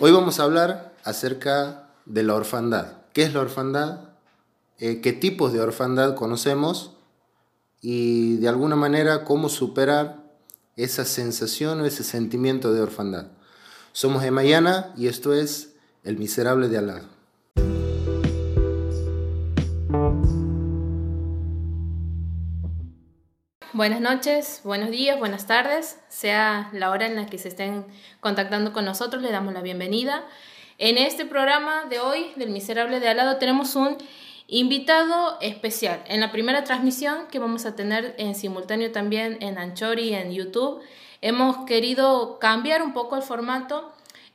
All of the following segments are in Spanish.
Hoy vamos a hablar acerca de la orfandad. ¿Qué es la orfandad? Eh, ¿Qué tipos de orfandad conocemos? Y de alguna manera cómo superar esa sensación o ese sentimiento de orfandad. Somos Emayana y esto es El Miserable de al Buenas noches, buenos días, buenas tardes, sea la hora en la que se estén contactando con nosotros, le damos la bienvenida. En este programa de hoy, del Miserable de al lado, tenemos un invitado especial. En la primera transmisión que vamos a tener en simultáneo también en Anchor y en YouTube, hemos querido cambiar un poco el formato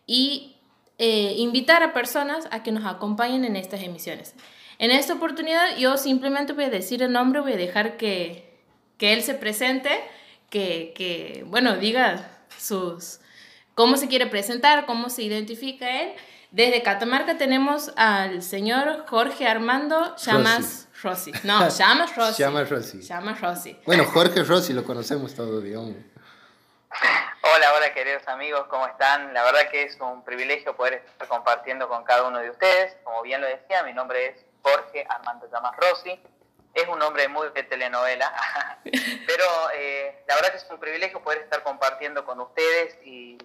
y eh, invitar a personas a que nos acompañen en estas emisiones. En esta oportunidad yo simplemente voy a decir el nombre, voy a dejar que que él se presente, que, que, bueno, diga sus, cómo se quiere presentar, cómo se identifica él. Desde Catamarca tenemos al señor Jorge Armando Llamas Rossi. No, Llamas Rossi. Llamas Rossi. Llamas Rossi. Bueno, Jorge Rossi lo conocemos todos, digamos. Hola, hola queridos amigos, ¿cómo están? La verdad que es un privilegio poder estar compartiendo con cada uno de ustedes. Como bien lo decía, mi nombre es Jorge Armando Llamas Rossi es un hombre muy de telenovela, pero eh, la verdad que es un privilegio poder estar compartiendo con ustedes y,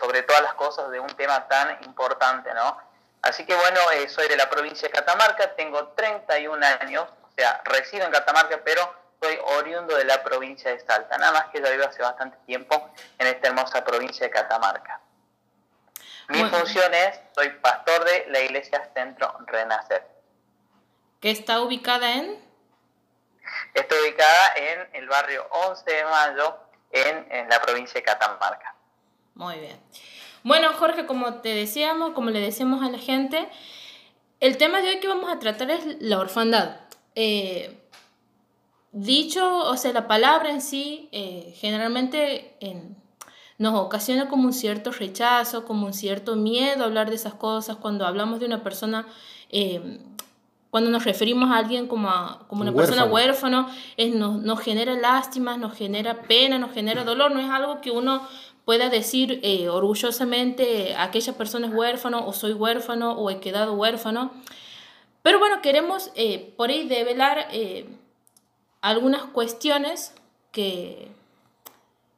sobre todas las cosas de un tema tan importante, ¿no? Así que bueno, eh, soy de la provincia de Catamarca, tengo 31 años, o sea, resido en Catamarca, pero soy oriundo de la provincia de Salta, nada más que ya vivo hace bastante tiempo en esta hermosa provincia de Catamarca. Mi función es, soy pastor de la iglesia Centro Renacer. ¿Que está ubicada en? Está ubicada en el barrio 11 de Mayo, en, la provincia de Catamarca. Muy bien. Bueno, Jorge, como te decíamos, como le decíamos a la gente, el tema de hoy que vamos a tratar es la orfandad. Eh, dicho, o sea, la palabra en sí, eh, generalmente nos ocasiona como un cierto rechazo, como un cierto miedo a hablar de esas cosas cuando hablamos de una persona eh, cuando nos referimos a alguien como, como una persona huérfano, es, nos, nos, genera lástima, nos genera pena, nos genera dolor, no es algo que uno pueda decir eh, orgullosamente, aquella persona es huérfano o soy huérfano o he quedado huérfano. Pero bueno, queremos eh, por ahí develar eh, algunas cuestiones que,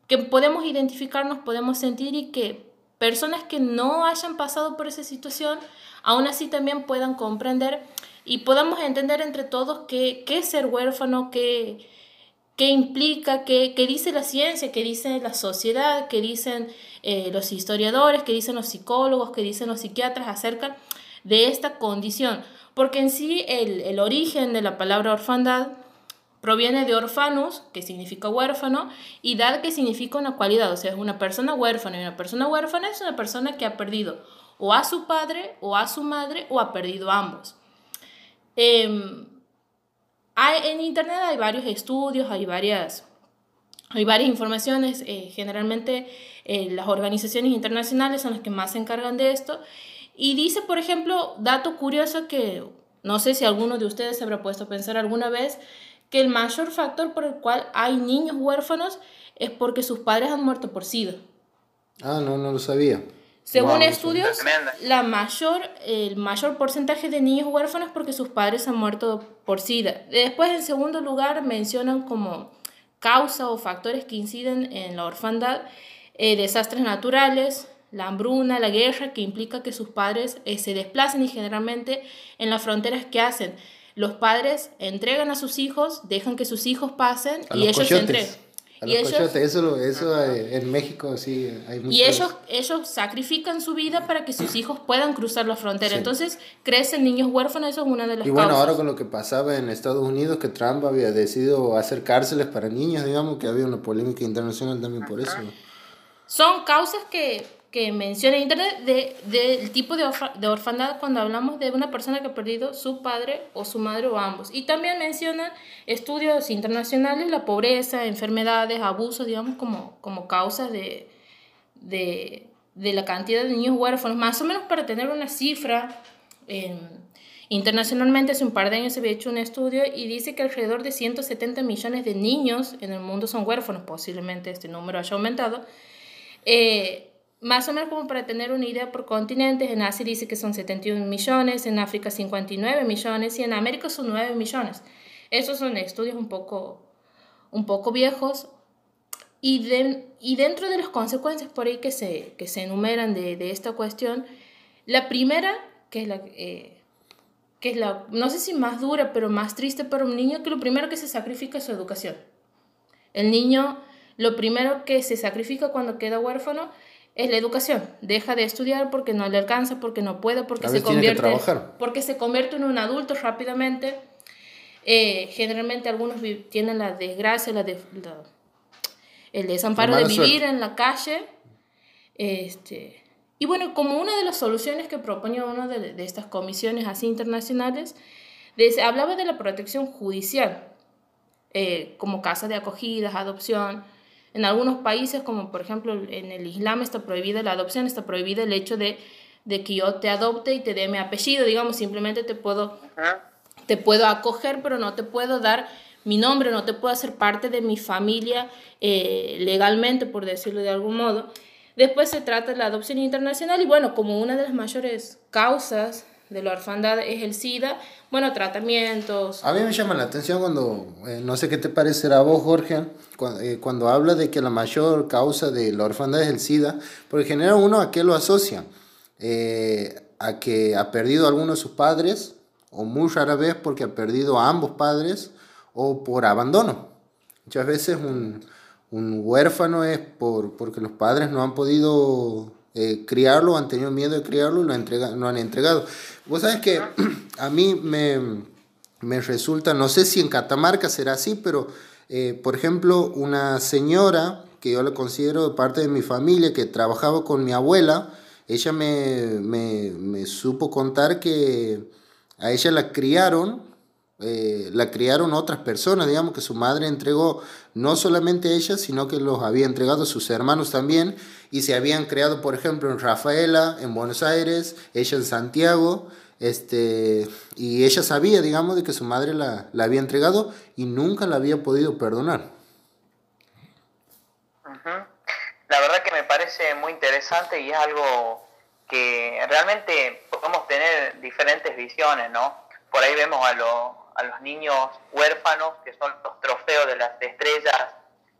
que podemos identificarnos, podemos sentir y que personas que no hayan pasado por esa situación, aún así también puedan comprender y podamos entender entre todos qué, qué es ser huérfano, qué, qué implica, qué, qué, dice la ciencia, qué dice la sociedad, qué dicen eh, los historiadores, qué dicen los psicólogos, qué dicen los psiquiatras acerca de esta condición. Porque en sí el, el origen de la palabra orfandad proviene de orfanus, que significa huérfano, y dad, que significa una cualidad, o sea, es una persona huérfana, y una persona huérfana es una persona que ha perdido o a su padre, o a su madre, o ha perdido ambos. Em, hay, en Internet hay varios estudios, hay varias, hay varias informaciones, eh, generalmente eh, las organizaciones internacionales son las que más se encargan de esto. Y dice, por ejemplo, dato curioso que no sé si alguno de ustedes se habrá puesto a pensar alguna vez, que el mayor factor por el cual hay niños huérfanos es porque sus padres han muerto por SIDA. Ah, no, no lo sabía. Según estudios, la mayor, el mayor porcentaje de niños huérfanos porque sus padres han muerto por SIDA. Después, en segundo lugar, mencionan como causa o factores que inciden en la orfandad eh, desastres naturales, la hambruna, la guerra, que implica que sus padres eh, se desplacen y generalmente en las fronteras que hacen. Los padres entregan a sus hijos, dejan que sus hijos pasen y ellos se entregan y ellos, eso, eso en México sí hay Y ellos, ellos sacrifican su vida para que sus hijos puedan cruzar la frontera. Entonces crecen niños huérfanos, eso es una de las Y bueno, ahora con lo que pasaba en Estados Unidos, que Trump había decidido hacer cárceles para niños, digamos, que había una polémica internacional también por eso. Son causas que que menciona Internet del de, tipo de, de, orfandad cuando hablamos de una persona que ha perdido su padre o su madre o ambos. Y también menciona estudios internacionales, la pobreza, enfermedades, abusos, digamos, como, como causas de, de, de la cantidad de niños huérfanos, más o menos para tener una cifra. internacionalmente hace un par de años se había hecho un estudio y dice que alrededor de 170 millones de niños en el mundo son huérfanos, posiblemente este número haya aumentado. Eh, más o menos como para tener una idea por continentes, en Asia dice que son 71 millones, en África 59 millones y en América son 9 millones. Esos son estudios un poco, un poco viejos y, y dentro de las consecuencias por ahí que se, que se enumeran de, de esta cuestión, la primera, que es la... Eh, que es la, no sé si más dura, pero más triste para un niño, que lo primero que se sacrifica es su educación. El niño, lo primero que se sacrifica cuando queda huérfano es la educación. Deja de estudiar porque no le alcanza, porque no puede, porque, se convierte, porque se convierte en un adulto rápidamente. Eh, generalmente algunos tienen la desgracia, la, el desamparo de vivir en la calle. Este, y bueno, como una de las soluciones que propone una de, de estas comisiones así internacionales, hablaba de la protección judicial, eh, como casa de acogidas, adopción, en algunos países, como por ejemplo en el Islam, está prohibida la adopción, está prohibida el hecho de, de que yo te adopte y te dé mi apellido, digamos, simplemente te puedo, te puedo acoger, pero no te puedo dar mi nombre, no te puedo hacer parte de mi familia eh, legalmente, por decirlo de algún modo. Después se trata de la adopción internacional y bueno, como una de las mayores causas de la orfandad es el SIDA, bueno, tratamientos. A mí me llama la atención cuando, eh, no sé qué te parecerá a vos, Jorge, eh, cuando, habla de que la mayor causa de la orfandad es el SIDA, porque genera uno a qué lo asocia, eh, a que ha perdido a alguno de sus padres, o muy rara vez porque ha perdido a ambos padres, o por abandono. Muchas veces un, un huérfano es por, porque los padres no han podido eh, criarlo, han tenido miedo de criarlo y lo, entrega, lo han entregado. Vos sabes que a mí me, me, resulta, no sé si en Catamarca será así, pero eh, por ejemplo, una señora que yo la considero parte de mi familia, que trabajaba con mi abuela, ella me, me, me supo contar que a ella la criaron eh, la criaron otras personas, digamos que su madre entregó no solamente ella, sino que los había entregado sus hermanos también, y se habían creado, por ejemplo, en Rafaela, en Buenos Aires, ella en Santiago, este, y ella sabía, digamos, de que su madre la, la había entregado y nunca la había podido perdonar. La verdad que me parece muy interesante y es algo que realmente podemos tener diferentes visiones, ¿no? Por ahí vemos a, lo, a los niños huérfanos, que son los trofeos de las estrellas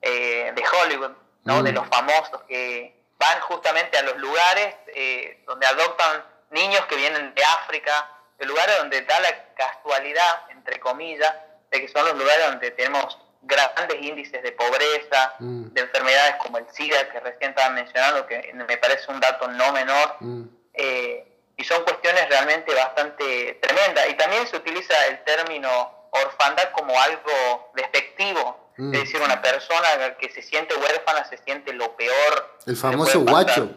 eh, de Hollywood, ¿no? De mm. los famosos que van justamente a los lugares eh, donde adoptan niños que vienen de África, de lugares donde da la casualidad, entre comillas, de que son los lugares donde tenemos grandes índices de pobreza, mm. de enfermedades como el SIDA, que recién estaba mencionando, que me parece un dato no menor. Mm. Eh, y son cuestiones realmente bastante tremendas. Y también se utiliza el término orfandad como algo despectivo, es mm. decir, una persona que se siente huérfana se siente lo peor. El famoso guacho.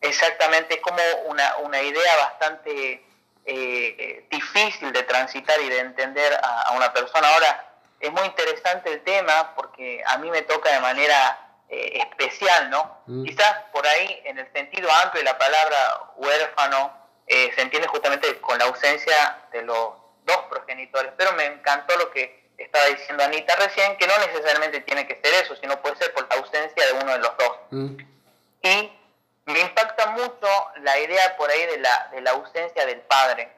Exactamente, es como una, una idea bastante eh, difícil de transitar y de entender a, a una persona. Ahora, es muy interesante el tema porque a mí me toca de manera eh, especial, ¿no? Mm. Quizás por ahí, en el sentido amplio de la palabra huérfano, eh, se entiende justamente con la ausencia de los dos progenitores, pero me encantó lo que estaba diciendo Anita recién, que no necesariamente tiene que ser eso, sino puede ser por la ausencia de uno de los dos. Mm. Y me impacta mucho la idea por ahí de la, de la ausencia del padre,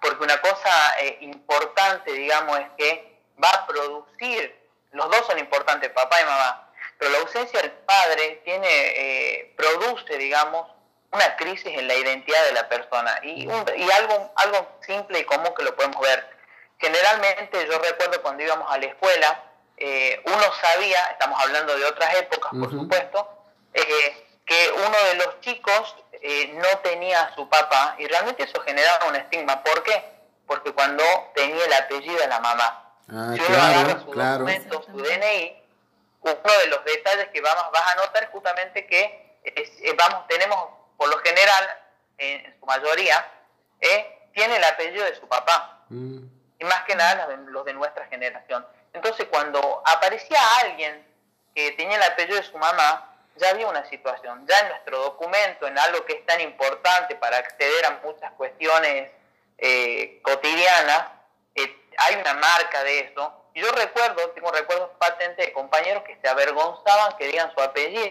porque una cosa eh, importante, digamos, es que va a producir, los dos son importantes, papá y mamá, pero la ausencia del padre tiene, eh, produce, digamos, una crisis en la identidad de la persona y, y algo, algo simple y común que lo podemos ver. Generalmente yo recuerdo cuando íbamos a la escuela, eh, uno sabía, estamos hablando de otras épocas por supuesto, eh, que uno de los chicos no tenía a su papá y realmente eso generaba un estigma. ¿Por qué? Porque cuando tenía el apellido de la mamá, ah, si uno agarra su documento, su DNI, uno de los detalles que vamos, vas a notar justamente que eh, vamos, tenemos, por lo general, en su mayoría, eh, tiene el apellido de su papá. Mm. Y más que nada los de, nuestra generación. Entonces, cuando aparecía alguien que tenía el apellido de su mamá, ya había una situación. Ya en nuestro documento, en algo que es tan importante para acceder a muchas cuestiones eh, cotidianas, hay una marca de eso y yo recuerdo, tengo recuerdos patentes de compañeros que se avergonzaban que digan su apellido.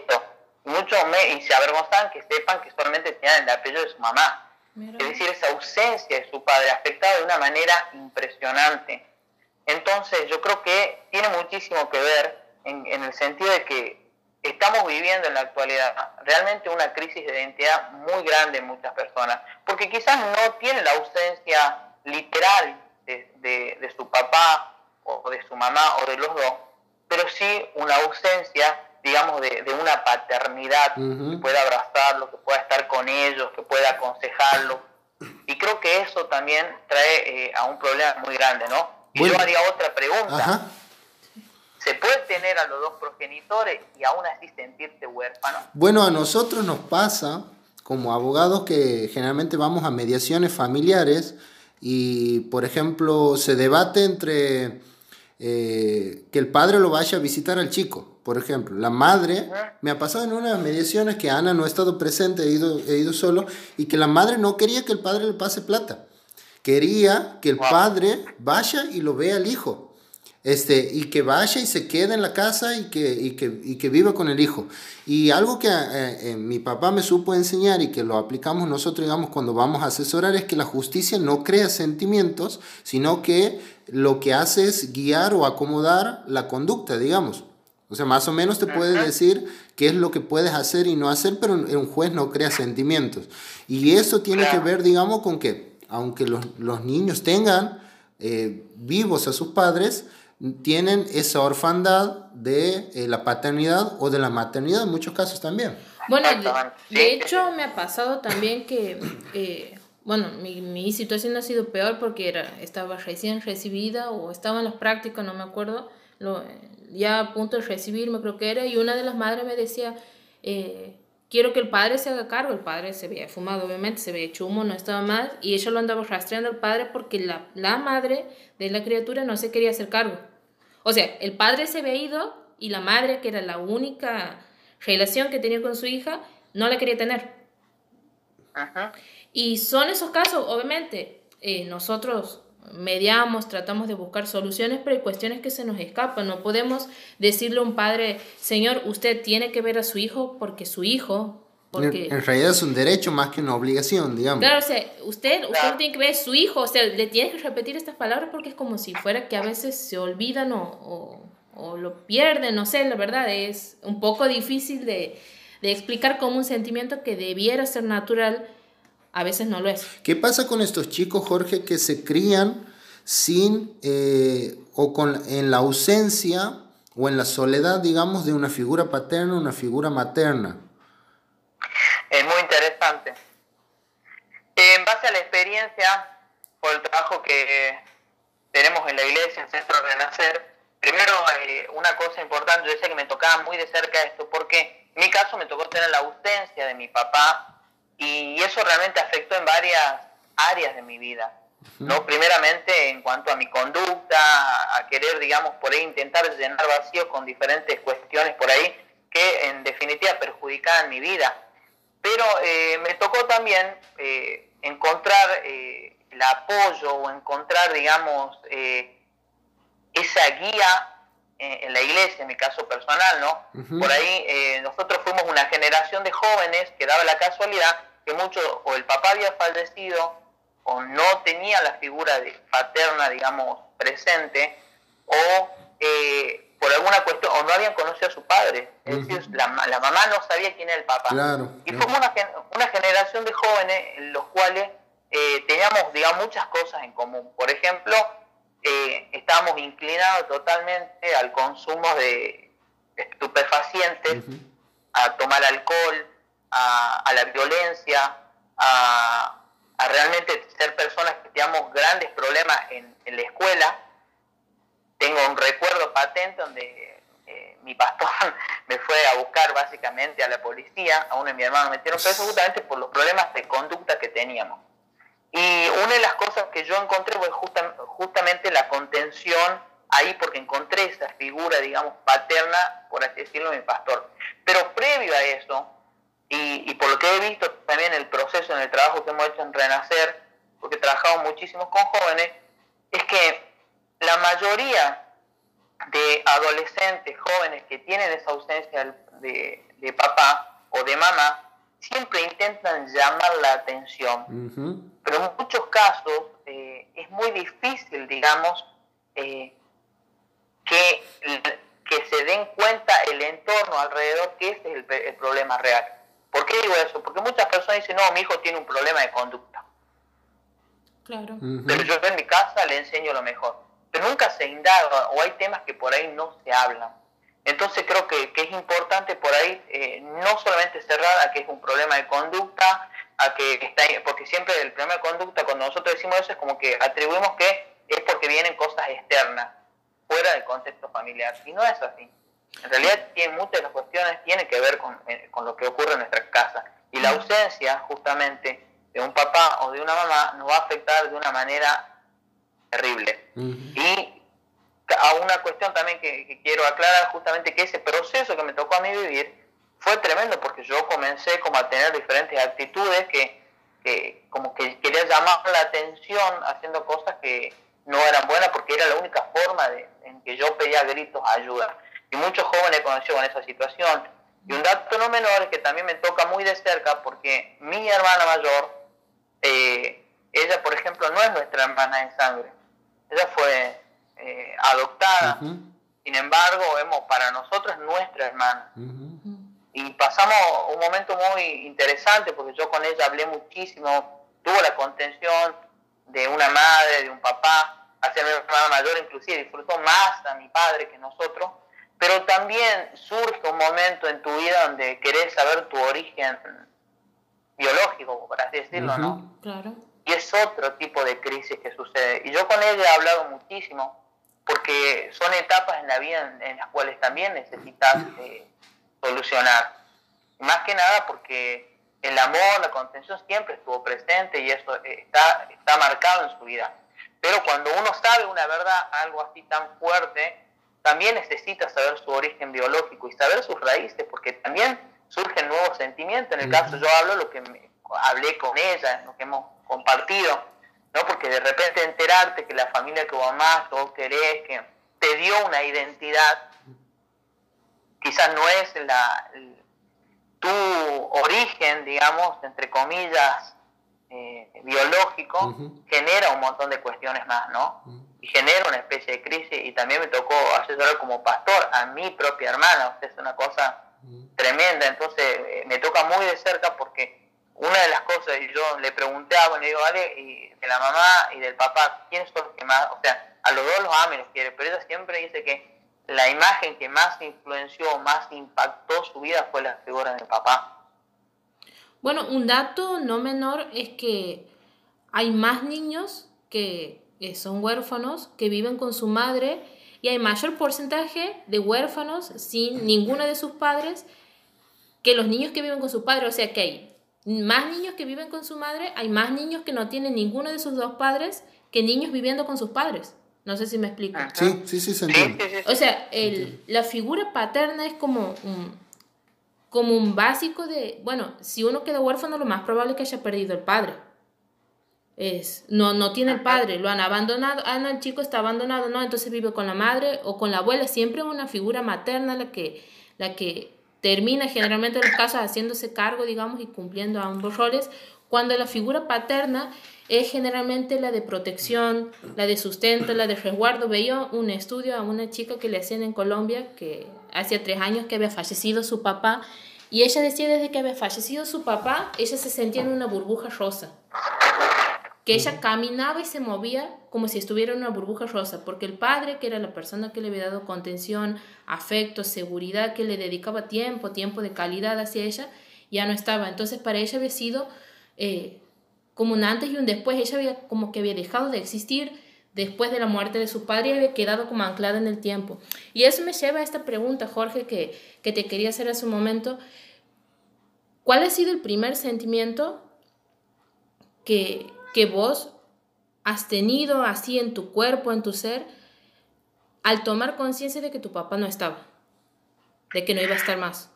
y, mucho me, y se avergonzaban que sepan que solamente tenían el apellido de su mamá. Es decir, esa ausencia de su padre afectaba de una manera impresionante. Entonces yo creo que tiene muchísimo que ver en, en el sentido de que estamos viviendo en la actualidad realmente una crisis de identidad muy grande en muchas personas, porque quizás no tiene la ausencia literal de, de, su papá o de su mamá o de los dos, pero sí una ausencia, digamos, de, de una paternidad que pueda abrazarlo, que pueda estar con ellos, que pueda aconsejarlo. Y creo que eso también trae eh, a un problema muy grande, ¿no? Y yo haría otra pregunta. ¿Se puede tener a los dos progenitores y aún así sentirse huérfano? Bueno, a nosotros nos pasa como abogados que generalmente vamos a mediaciones familiares y, por ejemplo, se debate entre eh, que el padre lo vaya a visitar al chico. Por ejemplo, la madre, me ha pasado en unas mediaciones que Ana no ha estado presente, he ido, he ido solo, y que la madre no quería que el padre le pase plata. Quería que el padre vaya y lo vea al hijo este, y que vaya y se quede en la casa y que, y que, y que viva con el hijo. Y algo que eh, eh, mi papá me supo enseñar y que lo aplicamos nosotros, digamos, cuando vamos a asesorar, es que la justicia no crea sentimientos, sino que lo que hace es guiar o acomodar la conducta, digamos. O sea, más o menos te puede decir qué es lo que puedes hacer y no hacer, pero un juez no crea sentimientos. Y eso tiene que ver, digamos, con que aunque los, los niños tengan eh, vivos a sus padres, tienen esa orfandad de eh, la paternidad o de la maternidad en muchos casos también. Bueno, de, hecho me ha pasado también que, eh, bueno, mi, mi, situación ha sido peor porque era, estaba recién recibida o estaba en los prácticos, no me acuerdo, lo, ya a punto de recibirme creo que era, y una de las madres me decía, eh, quiero que el padre se haga cargo, el padre se había fumado obviamente, se había hecho humo, no estaba mal, y ella lo andaba rastreando al padre porque la, la madre de la criatura no se quería hacer cargo. O sea, el padre se había ido y la madre, que era la única relación que tenía con su hija, no la quería tener. Y son esos casos, obviamente, eh, nosotros mediamos, tratamos de buscar soluciones, pero hay cuestiones que se nos escapan. No podemos decirle a un padre, Señor, usted tiene que ver a su hijo porque su hijo en, realidad es un derecho más que una obligación, digamos. Claro, o sea, usted, usted tiene que ver a su hijo, o sea, le tiene que repetir estas palabras porque es como si fuera que a veces se olvidan o, o, lo pierden, no sé, la verdad es un poco difícil de, de explicar como un sentimiento que debiera ser natural, a veces no lo es. ¿Qué pasa con estos chicos, Jorge, que se crían sin eh, o con, en la ausencia o en la soledad, digamos, de una figura paterna, una figura materna? Es muy interesante. En base a la experiencia, por el trabajo que tenemos en la iglesia, en Centro Renacer, primero eh, una cosa importante, yo decía que me tocaba muy de cerca esto, porque en mi caso me tocó tener la ausencia de mi papá y eso realmente afectó en varias áreas de mi vida. ¿no? Primeramente en cuanto a mi conducta, a querer, digamos, por ahí intentar llenar vacíos con diferentes cuestiones por ahí que en definitiva perjudicaban mi vida. Pero eh, me tocó también eh, encontrar eh, el apoyo o encontrar, digamos, esa guía en la iglesia, en mi caso personal, ¿no? Por ahí nosotros fuimos una generación de jóvenes que daba la casualidad que mucho o el papá había fallecido o no tenía la figura de paterna, digamos, presente, o por alguna cuestión, o no habían conocido a su padre. Es decir, la, la, mamá no sabía quién era el papá. y fue una, una, generación de jóvenes en los cuales eh, teníamos, digamos, muchas cosas en común. Por ejemplo, eh, estábamos inclinados totalmente al consumo de estupefacientes, a tomar alcohol, a, a la violencia, a, a, realmente ser personas que teníamos grandes problemas en, en la escuela tengo un recuerdo patente donde eh, mi pastor me fue a buscar básicamente a la policía, a uno de mis hermanos me metieron preso justamente por los problemas de conducta que teníamos. Y una de las cosas que yo encontré fue justamente la contención ahí porque encontré esa figura, digamos, paterna, por así decirlo, de mi pastor. Pero previo a eso, y, y por lo que he visto también el proceso en el trabajo que hemos hecho en Renacer, porque trabajamos muchísimo con jóvenes, es que la mayoría de adolescentes, jóvenes que tienen esa ausencia de, papá, o de mamá siempre intentan llamar la atención. Pero en muchos casos eh, es muy difícil, digamos, eh, que, que se den cuenta el entorno alrededor que ese es el, problema real. ¿Por qué digo eso? Porque muchas personas dicen, no, mi hijo tiene un problema de conducta. Claro. Pero yo en mi casa le enseño lo mejor. Pero nunca se indaga o hay temas que por ahí no se hablan. Entonces creo que, es importante por ahí eh, no solamente cerrar a que es un problema de conducta, a que está, porque siempre el problema de conducta, cuando nosotros decimos eso, es como que atribuimos que es porque vienen cosas externas, fuera del contexto familiar. Y no es así. En realidad tiene, muchas de las cuestiones tienen que ver con, eh, con lo que ocurre en nuestra casa. Y la ausencia justamente de un papá o de una mamá nos va a afectar de una manera terrible. Y a una cuestión también que, quiero aclarar, justamente que ese proceso que me tocó a mí vivir fue tremendo porque yo comencé como a tener diferentes actitudes que, que como que quería llamar la atención haciendo cosas que no eran buenas porque era la única forma de, en que yo pedía gritos ayuda. Y muchos jóvenes conocieron esa situación. Y un dato no menor es que también me toca muy de cerca porque mi hermana mayor, eh, ella por ejemplo no es nuestra hermana en sangre. Ella fue eh, adoptada. Sin embargo, vemos, para nosotros es nuestra hermana. Y pasamos un momento muy interesante porque yo con ella hablé muchísimo, tuvo la contención de una madre, de un papá, hacia mi hermana mayor inclusive, disfrutó más a mi padre que nosotros, pero también surge un momento en tu vida donde querés saber tu origen biológico, por así decirlo, ¿no? Claro. Y es otro tipo de crisis que sucede. Y yo con ella he hablado muchísimo, porque son etapas en la vida en, las cuales también necesitas eh, solucionar. Más que nada porque el amor, la contención siempre estuvo presente y eso eh, está, está marcado en su vida. Pero cuando uno sabe una verdad, algo así tan fuerte, también necesita saber su origen biológico y saber sus raíces, porque también surgen nuevos sentimientos. En el caso yo hablo lo que hablé con ella, lo que hemos compartido ¿no? Porque de repente enterarte que la familia que vos amás, que vos querés, que te dio una identidad, quizás no es la, tu origen, digamos, entre comillas, eh, biológico, genera un montón de cuestiones más, ¿no? Y genera una especie de crisis y también me tocó asesorar como pastor a mi propia hermana, es una cosa tremenda, entonces eh, me toca muy de cerca porque una de las cosas, y yo le pregunté a, bueno, digo, vale, y de la mamá y del papá, ¿quiénes son los que más, o sea, a los dos los ama los quiere, pero ella siempre dice que la imagen que más influenció, más impactó su vida fue la figura del papá. Bueno, un dato no menor es que hay más niños que, son huérfanos, que viven con su madre, y hay mayor porcentaje de huérfanos sin ninguno de sus padres que los niños que viven con sus padres. O sea que hay más niños que viven con su madre, hay más niños que no tienen ninguno de sus dos padres que niños viviendo con sus padres. No sé si me explico. Sí, sí, sí, se entiende. O sea, el, la figura paterna es como un, como un básico de, bueno, si uno queda huérfano, lo más probable es que haya perdido el padre. Es, no, no tiene el padre, lo han abandonado, ah, no, el chico está abandonado, no, entonces vive con la madre o con la abuela, siempre una figura materna la que, la que termina generalmente en los casos haciéndose cargo, digamos, y cumpliendo ambos roles, cuando la figura paterna es generalmente la de protección, la de sustento, la de resguardo. Veía un estudio a una chica que le hacían en Colombia, que hacía tres años que había fallecido su papá, y ella decía desde que había fallecido su papá, ella se sentía en una burbuja rosa que ella caminaba y se movía como si estuviera en una burbuja rosa, porque el padre, que era la persona que le había dado contención, afecto, seguridad, que le dedicaba tiempo, tiempo de calidad hacia ella, ya no estaba. Entonces para ella había sido eh, como un antes y un después, ella había como que había dejado de existir después de la muerte de su padre y había quedado como anclada en el tiempo. Y eso me lleva a esta pregunta, Jorge, que, que te quería hacer hace un momento. ¿Cuál ha sido el primer sentimiento que, que vos has tenido así en tu cuerpo, en tu ser, al tomar conciencia de que tu papá no estaba, de que no iba a estar más?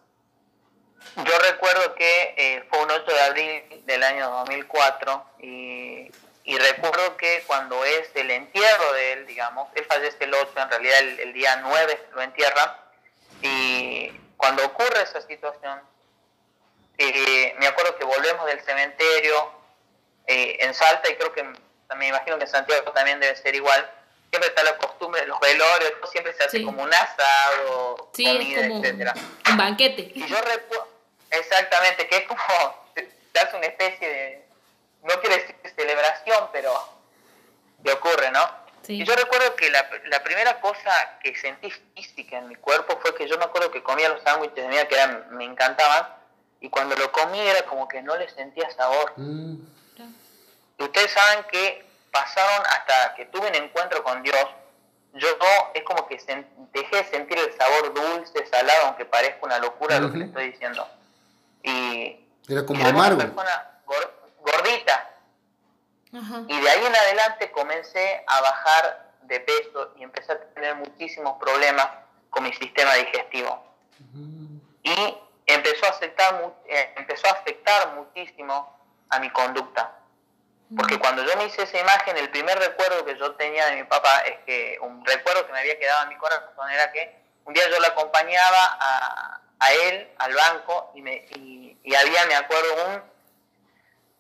Yo recuerdo que eh, fue un 8 de abril del año 2004 y, y, recuerdo que cuando es el entierro de él, digamos, él fallece el 8, en realidad el, el día 9 lo entierra, y cuando ocurre esa situación, eh, me acuerdo que volvemos del cementerio eh, en Salta y creo que me imagino que en Santiago también debe ser igual. Siempre está la costumbre, los velorios, siempre se hace como un asado, comida, etcétera. Un banquete. Y yo recuerdo, exactamente, que es como, se hace una especie de, no quiero decir celebración, pero te ocurre, ¿no? Y yo recuerdo que la, la, primera cosa que sentí física en mi cuerpo fue que yo me acuerdo que comía los sándwiches de mía que eran, me encantaban, y cuando lo comí era como que no le sentía sabor. Mm. Y ustedes saben que pasaron hasta que tuve un encuentro con Dios, yo no, es como que dejé de sentir el sabor dulce, salado, aunque parezca una locura lo que le estoy diciendo. Y era como amargo. Una persona gordita. Y de ahí en adelante comencé a bajar de peso y empecé a tener muchísimos problemas con mi sistema digestivo. Y empezó a, afectar, eh, empezó a afectar muchísimo a mi conducta. Porque cuando yo me hice esa imagen, el primer recuerdo que yo tenía de mi papá es que un recuerdo que me había quedado en mi corazón era que un día yo lo acompañaba a, a él al banco y, me, y, había, me acuerdo,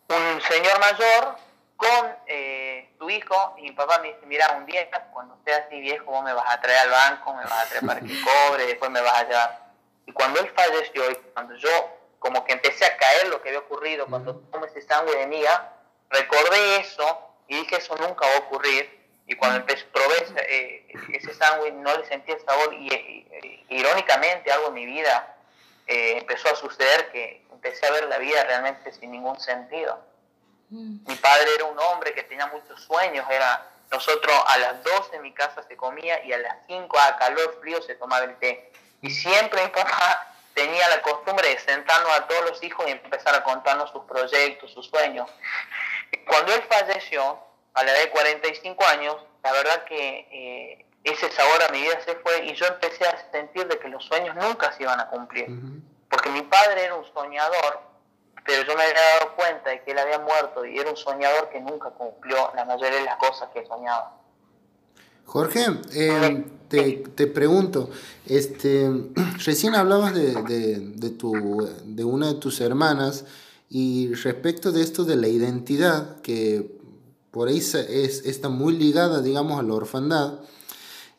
un, un señor mayor con eh, tu hijo y mi papá me dice, mira, un día cuando esté así viejo vos me vas a traer al banco, me vas a traer para que cobre, después me vas a llevar. Y cuando él falleció y cuando yo como que empecé a caer lo que había ocurrido, cuando tomé ese sangre de mía, recordé eso y dije, eso nunca va a ocurrir. Y cuando empecé, probé eh, ese sándwich no le sentí el sabor y, irónicamente algo en mi vida eh, empezó a suceder que empecé a ver la vida realmente sin ningún sentido. Mm. Mi padre era un hombre que tenía muchos sueños, era nosotros a las 12 en mi casa se comía y a las 5 a calor frío se tomaba el té. Y siempre mi papá tenía la costumbre de sentarnos a todos los hijos y empezar a contarnos sus proyectos, sus sueños. Cuando él falleció, a la edad de 45 años, la verdad que eh, ese sabor a mi vida se fue y yo empecé a sentir de que los sueños nunca se iban a cumplir. Porque mi padre era un soñador, pero yo me había dado cuenta de que él había muerto y era un soñador que nunca cumplió la mayoría de las cosas que soñaba. Jorge, eh, te, te, pregunto, este, recién hablabas de, de, de, tu, de una de tus hermanas y respecto de esto de la identidad, que por ahí es, está muy ligada, digamos, a la orfandad,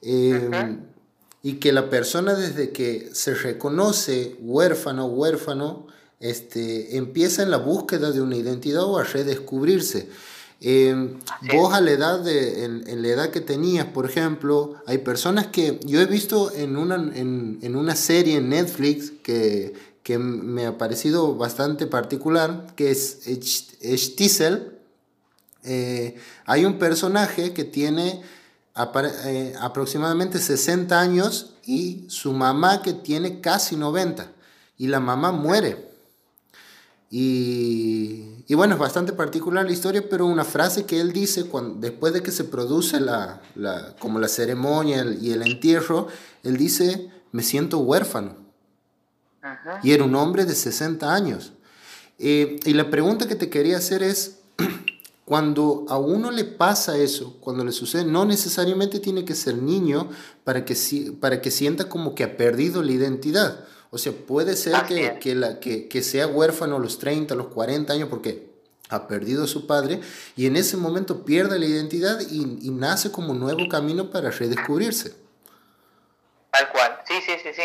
eh, y que la persona desde que se reconoce huérfano, huérfano, este, empieza en la búsqueda de una identidad o a redescubrirse. Eh, vos a la edad de, en, la edad que tenías, por ejemplo, hay personas que yo he visto en una, en, en una serie en Netflix que, que me ha parecido bastante particular, que es Stiesel. Eh, hay un personaje que tiene eh, aproximadamente 60 años y su mamá que tiene casi 90 y la mamá muere. Y, y, bueno, es bastante particular la historia, pero una frase que él dice cuando, después de que se produce la, la, como la ceremonia y el entierro, él dice, me siento huérfano. Y era un hombre de 60 años. Eh, y la pregunta que te quería hacer es, cuando a uno le pasa eso, cuando le sucede, no necesariamente tiene que ser niño para que, para que sienta como que ha perdido la identidad. O sea, puede ser que, que, la, que, que, sea huérfano a los 30, a los 40 años, porque ha perdido a su padre, y en ese momento pierde la identidad y, y, nace como un nuevo camino para redescubrirse. Tal cual, sí, sí, sí, sí.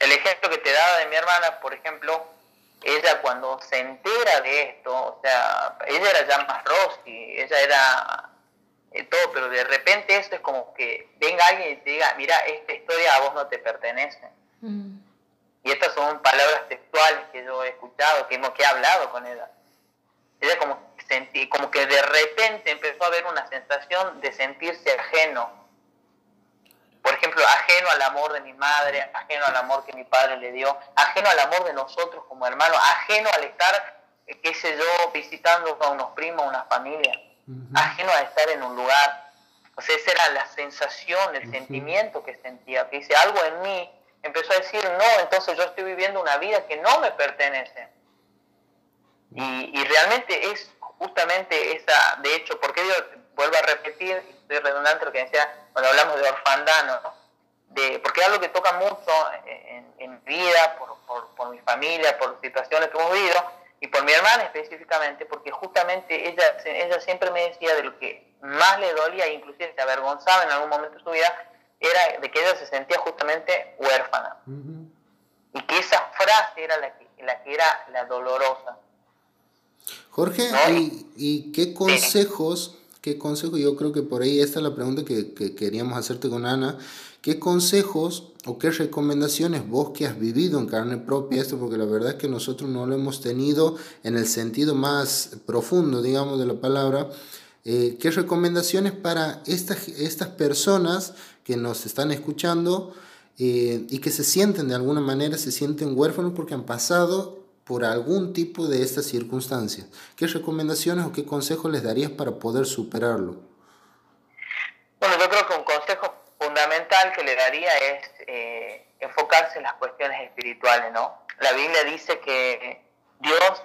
El ejemplo que te daba de mi hermana, por ejemplo, ella cuando se entera de esto, o sea, ella era ya más Rosy, ella era eh, todo, pero de repente esto es como que venga alguien y te diga, mira, esta historia a vos no te pertenece. Mm. Y estas son palabras textuales que yo he escuchado, que, hemos, que he hablado con ella. Ella como, sentí, como que de repente empezó a haber una sensación de sentirse ajeno. Por ejemplo, ajeno al amor de mi madre, ajeno al amor que mi padre le dio, ajeno al amor de nosotros como hermanos, ajeno al estar, eh, qué sé yo, visitando a unos primos, a una familia, ajeno a estar en un lugar. O sea, esa era la sensación, el sentimiento que sentía, que dice, algo en mí empezó a decir, no, entonces yo estoy viviendo una vida que no me pertenece. Y, realmente es justamente esa, de hecho, porque yo vuelvo a repetir, estoy redundante lo que decía cuando hablamos de orfandad, De, porque es algo que toca mucho en, mi vida, por, por, por mi familia, por situaciones que hemos vivido, y por mi hermana específicamente, porque justamente ella, ella siempre me decía de lo que más le dolía, inclusive se avergonzaba en algún momento de su vida, era de que ella se sentía justamente huérfana. Y que esa frase era la que, la que era la dolorosa. Jorge, ¿y, qué consejos, qué consejos, yo creo que por ahí esta es la pregunta que, que queríamos hacerte con Ana, ¿qué consejos o qué recomendaciones vos que has vivido en carne propia esto? Porque la verdad es que nosotros no lo hemos tenido en el sentido más profundo, digamos, de la palabra. Eh, ¿Qué recomendaciones para estas, estas personas que nos están escuchando eh, y que se sienten de alguna manera, se sienten huérfanos porque han pasado por algún tipo de estas circunstancias? ¿Qué recomendaciones o qué consejos les darías para poder superarlo? Bueno, yo creo que un consejo fundamental que le daría es eh, enfocarse en las cuestiones espirituales, ¿no? La Biblia dice que Dios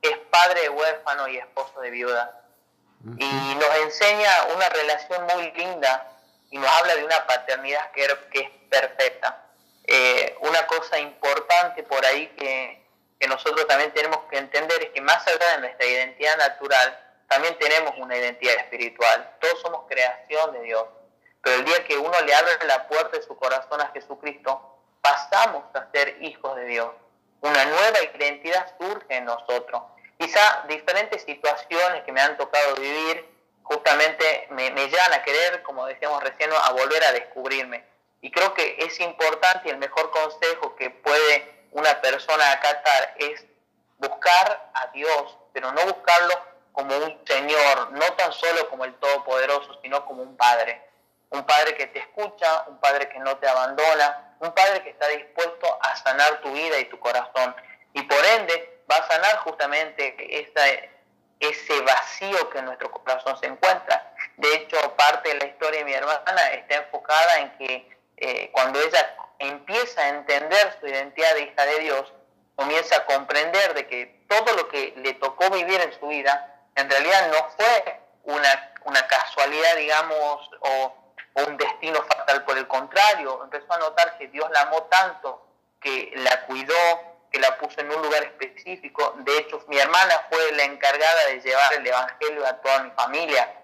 es padre de huérfano y esposo de viuda. Y nos enseña una relación muy linda y nos habla de una paternidad que, que es perfecta. Eh, una cosa importante por ahí que, que nosotros también tenemos que entender es que más allá de nuestra identidad natural, también tenemos una identidad espiritual. Todos somos creación de Dios. Pero el día que uno le abre la puerta de su corazón a Jesucristo, pasamos a ser hijos de Dios. Una nueva identidad surge en nosotros. Quizá diferentes situaciones que me han tocado vivir justamente me, me llevan a querer, como decíamos recién, a volver a descubrirme. Y creo que es importante y el mejor consejo que puede una persona acatar es buscar a Dios, pero no buscarlo como un Señor, no tan solo como el Todopoderoso, sino como un Padre un padre que te escucha, un padre que no te abandona, un padre que está dispuesto a sanar tu vida y tu corazón. Y por ende va a sanar justamente ese vacío que en nuestro corazón se encuentra. De hecho, parte de la historia de mi hermana está enfocada en que eh, cuando ella empieza a entender su identidad de hija de Dios, comienza a comprender de que todo lo que le tocó vivir en su vida, en realidad no fue una, una casualidad, digamos, o un destino fatal. Por el contrario, empezó a notar que Dios la amó tanto, que la cuidó, que la puso en un lugar específico. De hecho, mi hermana fue la encargada de llevar el Evangelio a toda mi familia.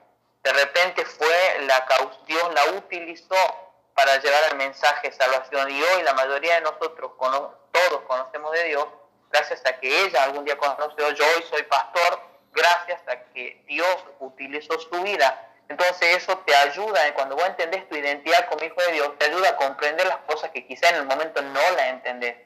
De repente fue la Dios la utilizó para llevar el mensaje de salvación. Y hoy la mayoría de nosotros, todos conocemos de Dios, gracias a que ella algún día conoció, yo hoy soy pastor, gracias a que Dios utilizó su vida entonces eso te ayuda, cuando vos entendés tu identidad como hijo de Dios, te ayuda a comprender las cosas que quizá en el momento no las entendés.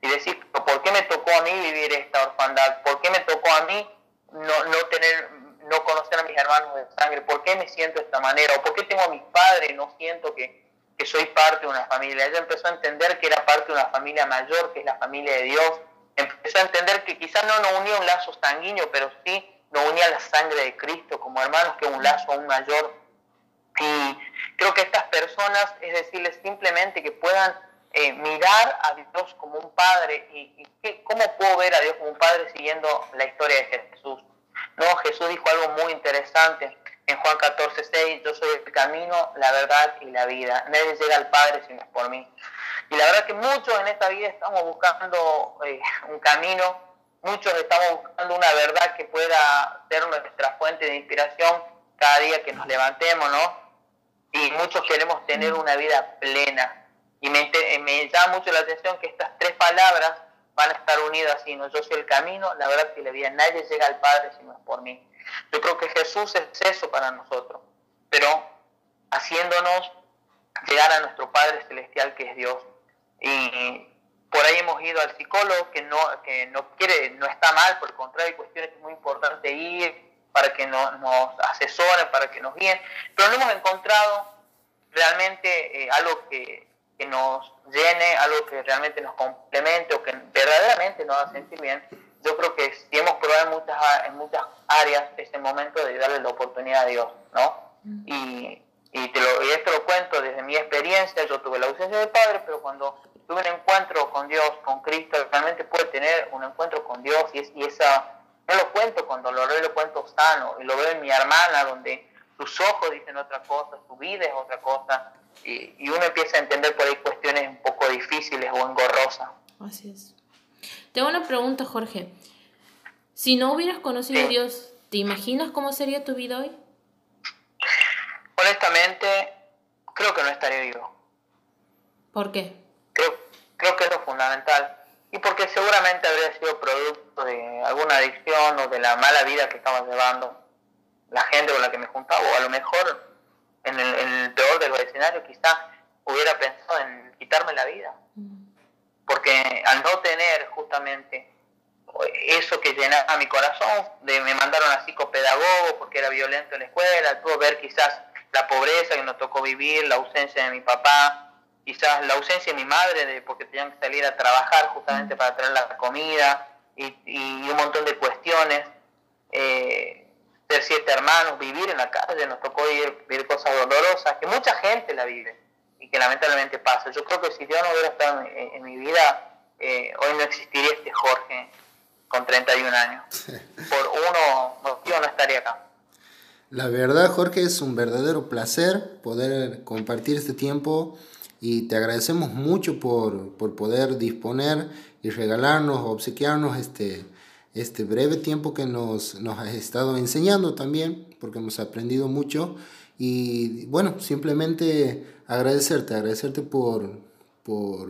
Y decir, ¿por qué me tocó a mí vivir esta orfandad? ¿Por qué me tocó a mí no, no tener, no conocer a mis hermanos de sangre? ¿Por qué me siento de esta manera? ¿O por qué tengo a mis padres y no siento que, que soy parte de una familia? Ella empezó a entender que era parte de una familia mayor, que es la familia de Dios. Empezó a entender que quizás no nos unía un lazo sanguíneo, pero sí nos unía la sangre de Cristo como hermanos, que es un lazo aún mayor. Y creo que estas personas, es decirles simplemente que puedan eh, mirar a Dios como un padre y, cómo puedo ver a Dios como un padre siguiendo la historia de Jesús. No, Jesús dijo algo muy interesante en Juan 14, 6, yo soy el camino, la verdad y la vida. Nadie llega al Padre si no es por mí. Y la verdad que muchos en esta vida estamos buscando eh, un camino muchos estamos buscando una verdad que pueda ser nuestra fuente de inspiración cada día que nos levantemos, ¿no? Y muchos queremos tener una vida plena. Y me, me llama mucho la atención que estas tres palabras van a estar unidas así, ¿no? Yo soy el camino, la verdad y la vida. Nadie llega al Padre si no es por mí. Yo creo que Jesús es eso para nosotros, pero haciéndonos llegar a nuestro Padre Celestial que es Dios. Y por ahí hemos ido al psicólogo, que no, que no quiere, no está mal, por el contrario, hay cuestiones que es muy importante ir para que nos asesoren, para que nos guíen, pero no hemos encontrado realmente eh, algo que, que, nos llene, algo que realmente nos complemente o que verdaderamente nos haga sentir bien. Yo creo que si hemos probado en muchas, en muchas áreas, es el momento de darle la oportunidad a Dios, ¿no? Y, y, te lo, y esto lo cuento desde mi experiencia, yo tuve la ausencia de padre, pero cuando tuve un encuentro con Dios, con Cristo, realmente puede tener un encuentro con Dios y, es, y esa, no lo cuento con dolor, lo cuento sano y lo veo en mi hermana donde sus ojos dicen otra cosa, su vida es otra cosa y, y uno empieza a entender por ahí cuestiones un poco difíciles o engorrosas. Así es. Te hago una pregunta, Jorge. Si no hubieras conocido a Dios, ¿te imaginas cómo sería tu vida hoy? Honestamente, creo que no estaría vivo. ¿Por qué? Creo, creo que es lo fundamental. Y porque seguramente habría sido producto de alguna adicción o de la mala vida que estaba llevando la gente con la que me juntaba, o a lo mejor en el, en el peor de los escenarios quizás hubiera pensado en quitarme la vida. Mm. Porque al no tener justamente eso que llenaba mi corazón, de, me mandaron a psicopedagogo porque era violento en la escuela, tuvo ver quizás la pobreza que nos tocó vivir, la ausencia de mi papá, quizás la ausencia de mi madre de, porque tenían que salir a trabajar justamente para traer la comida y, un montón de cuestiones. Eh, ser siete hermanos, vivir en la calle, nos tocó vivir, vivir cosas dolorosas que mucha gente la vive y que lamentablemente pasa. Yo creo que si Dios no hubiera estado en, mi vida, eh, hoy no existiría este Jorge con 31 años. Por uno motivo no estaría acá. La verdad, Jorge, es un verdadero placer poder compartir este tiempo y te agradecemos mucho por, por poder disponer y regalarnos, obsequiarnos este, este breve tiempo que nos, nos has estado enseñando también, porque hemos aprendido mucho. Y bueno, simplemente agradecerte, agradecerte por, por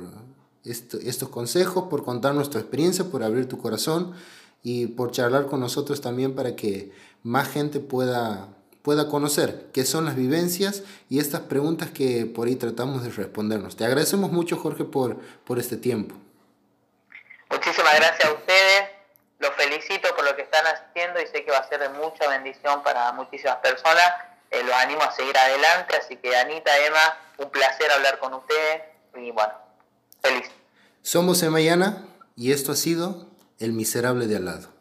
estos consejos, por contarnos tu experiencia, por abrir tu corazón y por charlar con nosotros también para que más gente pueda, pueda conocer qué son las vivencias y estas preguntas que por ahí tratamos de respondernos. Te agradecemos mucho, Jorge, por, por este tiempo. Muchísimas gracias a ustedes. Los felicito por lo que están haciendo y sé que va a ser de mucha bendición para muchísimas personas. Eh, los animo a seguir adelante. Así que, Anita, Emma, un placer hablar con ustedes. Y bueno, feliz. Somos Emma y Ana y esto ha sido El Miserable de al lado.